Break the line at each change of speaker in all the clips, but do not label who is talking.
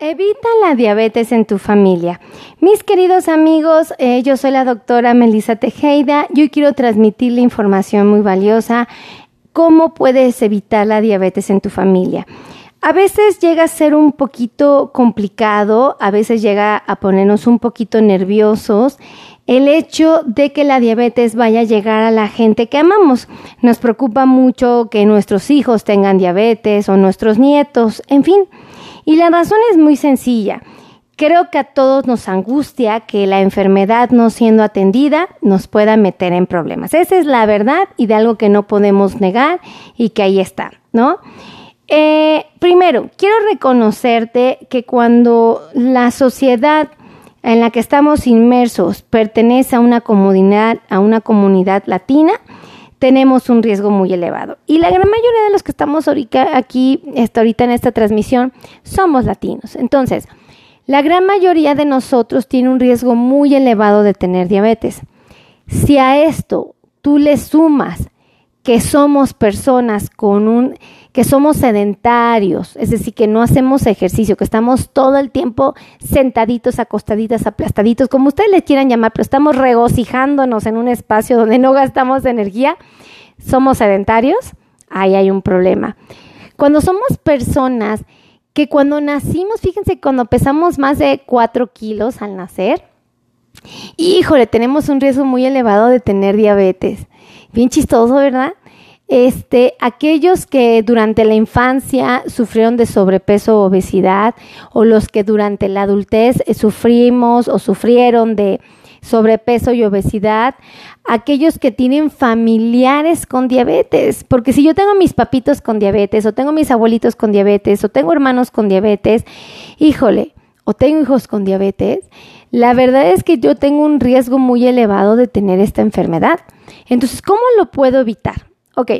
Evita la diabetes en tu familia. Mis queridos amigos, eh, yo soy la doctora Melissa Tejeda. Yo quiero transmitirle información muy valiosa. ¿Cómo puedes evitar la diabetes en tu familia? A veces llega a ser un poquito complicado, a veces llega a ponernos un poquito nerviosos el hecho de que la diabetes vaya a llegar a la gente que amamos. Nos preocupa mucho que nuestros hijos tengan diabetes o nuestros nietos, en fin. Y la razón es muy sencilla. Creo que a todos nos angustia que la enfermedad no siendo atendida nos pueda meter en problemas. Esa es la verdad y de algo que no podemos negar y que ahí está, ¿no? Eh, primero, quiero reconocerte que cuando la sociedad en la que estamos inmersos pertenece a una comunidad, a una comunidad latina, tenemos un riesgo muy elevado. Y la gran mayoría de los que estamos ahorita aquí, hasta ahorita en esta transmisión, somos latinos. Entonces, la gran mayoría de nosotros tiene un riesgo muy elevado de tener diabetes. Si a esto tú le sumas que somos personas con un, que somos sedentarios, es decir, que no hacemos ejercicio, que estamos todo el tiempo sentaditos, acostaditas, aplastaditos, como ustedes le quieran llamar, pero estamos regocijándonos en un espacio donde no gastamos energía, somos sedentarios, ahí hay un problema. Cuando somos personas que cuando nacimos, fíjense, cuando pesamos más de 4 kilos al nacer, híjole, tenemos un riesgo muy elevado de tener diabetes. Bien chistoso, ¿verdad? Este, aquellos que durante la infancia sufrieron de sobrepeso o obesidad, o los que durante la adultez sufrimos o sufrieron de sobrepeso y obesidad, aquellos que tienen familiares con diabetes, porque si yo tengo mis papitos con diabetes, o tengo mis abuelitos con diabetes, o tengo hermanos con diabetes, híjole, o tengo hijos con diabetes, la verdad es que yo tengo un riesgo muy elevado de tener esta enfermedad. Entonces, ¿cómo lo puedo evitar? Ok,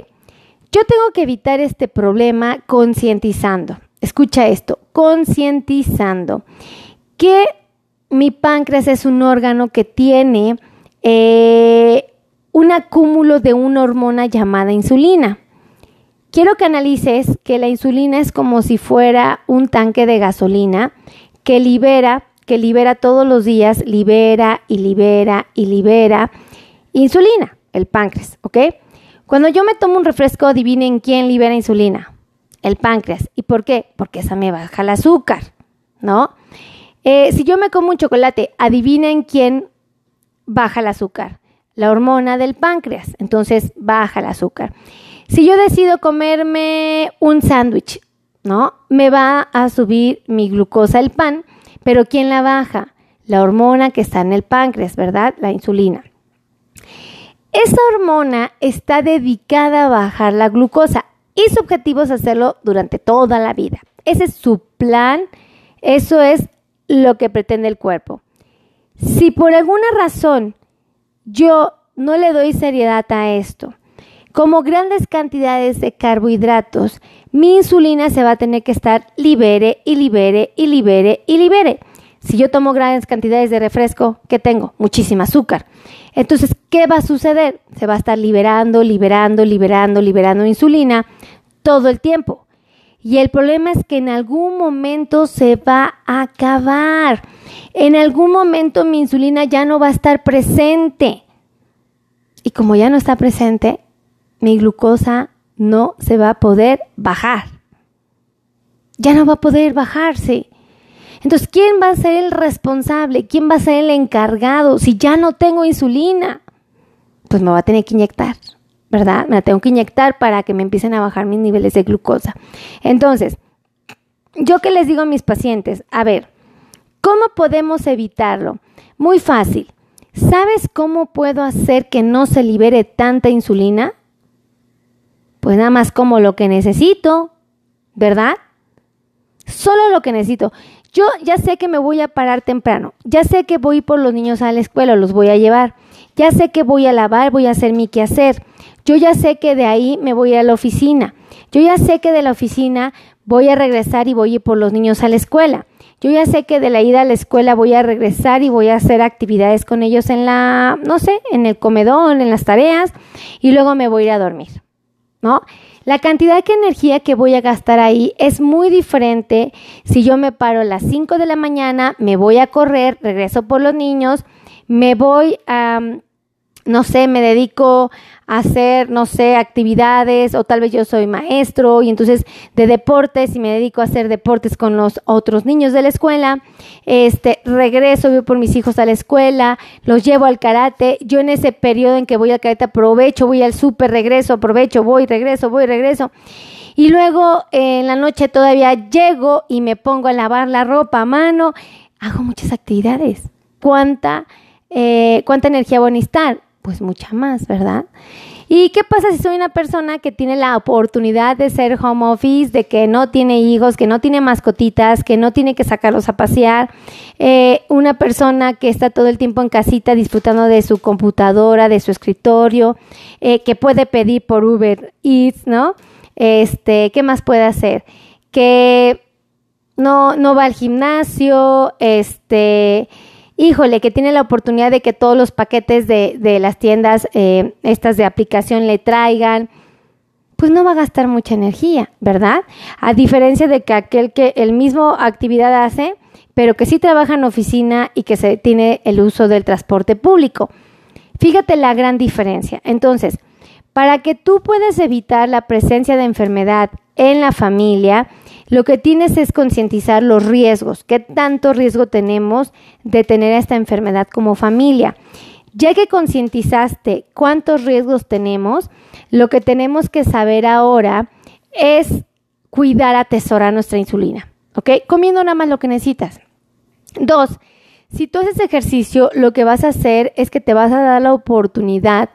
yo tengo que evitar este problema concientizando. Escucha esto, concientizando que mi páncreas es un órgano que tiene eh, un acúmulo de una hormona llamada insulina. Quiero que analices que la insulina es como si fuera un tanque de gasolina que libera, que libera todos los días, libera y libera y libera insulina el páncreas, ¿ok? Cuando yo me tomo un refresco, adivinen quién libera insulina. El páncreas. ¿Y por qué? Porque esa me baja el azúcar, ¿no? Eh, si yo me como un chocolate, adivinen quién baja el azúcar. La hormona del páncreas. Entonces baja el azúcar. Si yo decido comerme un sándwich, ¿no? Me va a subir mi glucosa el pan, pero ¿quién la baja? La hormona que está en el páncreas, ¿verdad? La insulina. Esa hormona está dedicada a bajar la glucosa y su objetivo es hacerlo durante toda la vida. Ese es su plan, eso es lo que pretende el cuerpo. Si por alguna razón yo no le doy seriedad a esto, como grandes cantidades de carbohidratos, mi insulina se va a tener que estar libere y libere y libere y libere. Si yo tomo grandes cantidades de refresco, ¿qué tengo? Muchísima azúcar. Entonces, ¿qué va a suceder? Se va a estar liberando, liberando, liberando, liberando insulina todo el tiempo. Y el problema es que en algún momento se va a acabar. En algún momento mi insulina ya no va a estar presente. Y como ya no está presente, mi glucosa no se va a poder bajar. Ya no va a poder bajarse. Entonces, ¿quién va a ser el responsable? ¿Quién va a ser el encargado? Si ya no tengo insulina, pues me va a tener que inyectar, ¿verdad? Me la tengo que inyectar para que me empiecen a bajar mis niveles de glucosa. Entonces, yo que les digo a mis pacientes, a ver, ¿cómo podemos evitarlo? Muy fácil. ¿Sabes cómo puedo hacer que no se libere tanta insulina? Pues nada más como lo que necesito, ¿verdad? Solo lo que necesito. Yo ya sé que me voy a parar temprano, ya sé que voy por los niños a la escuela, los voy a llevar, ya sé que voy a lavar, voy a hacer mi quehacer, yo ya sé que de ahí me voy a la oficina, yo ya sé que de la oficina voy a regresar y voy a ir por los niños a la escuela. Yo ya sé que de la ida a la escuela voy a regresar y voy a hacer actividades con ellos en la, no sé, en el comedor, en las tareas, y luego me voy a ir a dormir, ¿no? La cantidad de energía que voy a gastar ahí es muy diferente. Si yo me paro a las 5 de la mañana, me voy a correr, regreso por los niños, me voy a no sé, me dedico a hacer, no sé, actividades o tal vez yo soy maestro y entonces de deportes y me dedico a hacer deportes con los otros niños de la escuela. Este, regreso, voy por mis hijos a la escuela, los llevo al karate. Yo en ese periodo en que voy al karate aprovecho, voy al súper, regreso, aprovecho, voy, regreso, voy, regreso. Y luego en la noche todavía llego y me pongo a lavar la ropa a mano. Hago muchas actividades. ¿Cuánta, eh, cuánta energía voy a necesitar? Pues mucha más, ¿verdad? ¿Y qué pasa si soy una persona que tiene la oportunidad de ser home office, de que no tiene hijos, que no tiene mascotitas, que no tiene que sacarlos a pasear? Eh, una persona que está todo el tiempo en casita disfrutando de su computadora, de su escritorio, eh, que puede pedir por Uber Eats, ¿no? Este, ¿qué más puede hacer? Que no, no va al gimnasio, este híjole, que tiene la oportunidad de que todos los paquetes de, las tiendas, eh, estas de aplicación le traigan, pues no va a gastar mucha energía, ¿verdad? A diferencia de que aquel que el mismo actividad hace, pero que sí trabaja en oficina y que se tiene el uso del transporte público. Fíjate la gran diferencia. Entonces, para que tú puedas evitar la presencia de enfermedad en la familia, lo que tienes es concientizar los riesgos, qué tanto riesgo tenemos de tener esta enfermedad como familia. Ya que concientizaste cuántos riesgos tenemos, lo que tenemos que saber ahora es cuidar, atesorar nuestra insulina, ¿ok? Comiendo nada más lo que necesitas. Dos, si tú haces ejercicio, lo que vas a hacer es que te vas a dar la oportunidad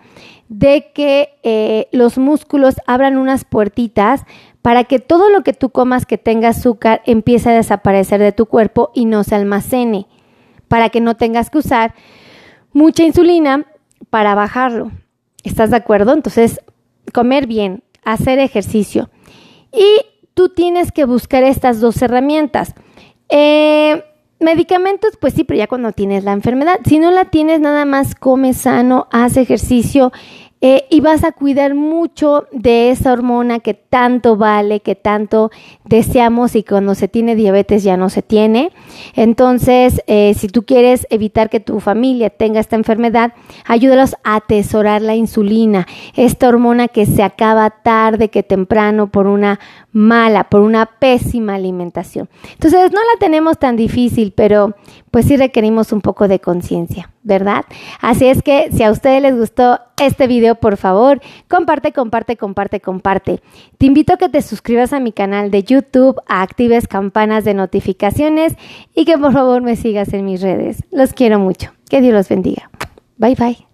de que eh, los músculos abran unas puertitas para que todo lo que tú comas que tenga azúcar empiece a desaparecer de tu cuerpo y no se almacene, para que no tengas que usar mucha insulina para bajarlo. ¿Estás de acuerdo? Entonces, comer bien, hacer ejercicio. Y tú tienes que buscar estas dos herramientas. Eh, medicamentos, pues sí, pero ya cuando tienes la enfermedad. Si no la tienes, nada más come sano, haz ejercicio eh, y vas a cuidar mucho de esa hormona que tanto vale, que tanto deseamos y cuando se tiene diabetes ya no se tiene. Entonces, eh, si tú quieres evitar que tu familia tenga esta enfermedad, ayúdalos a atesorar la insulina, esta hormona que se acaba tarde que temprano por una mala, por una pésima alimentación. Entonces, no la tenemos tan difícil, pero pues sí requerimos un poco de conciencia, ¿verdad? Así es que si a ustedes les gustó este video, por favor, comparte, comparte, comparte, comparte. Te invito a que te suscribas a mi canal de YouTube, actives campanas de notificaciones y que por favor me sigas en mis redes. Los quiero mucho. Que Dios los bendiga. Bye bye.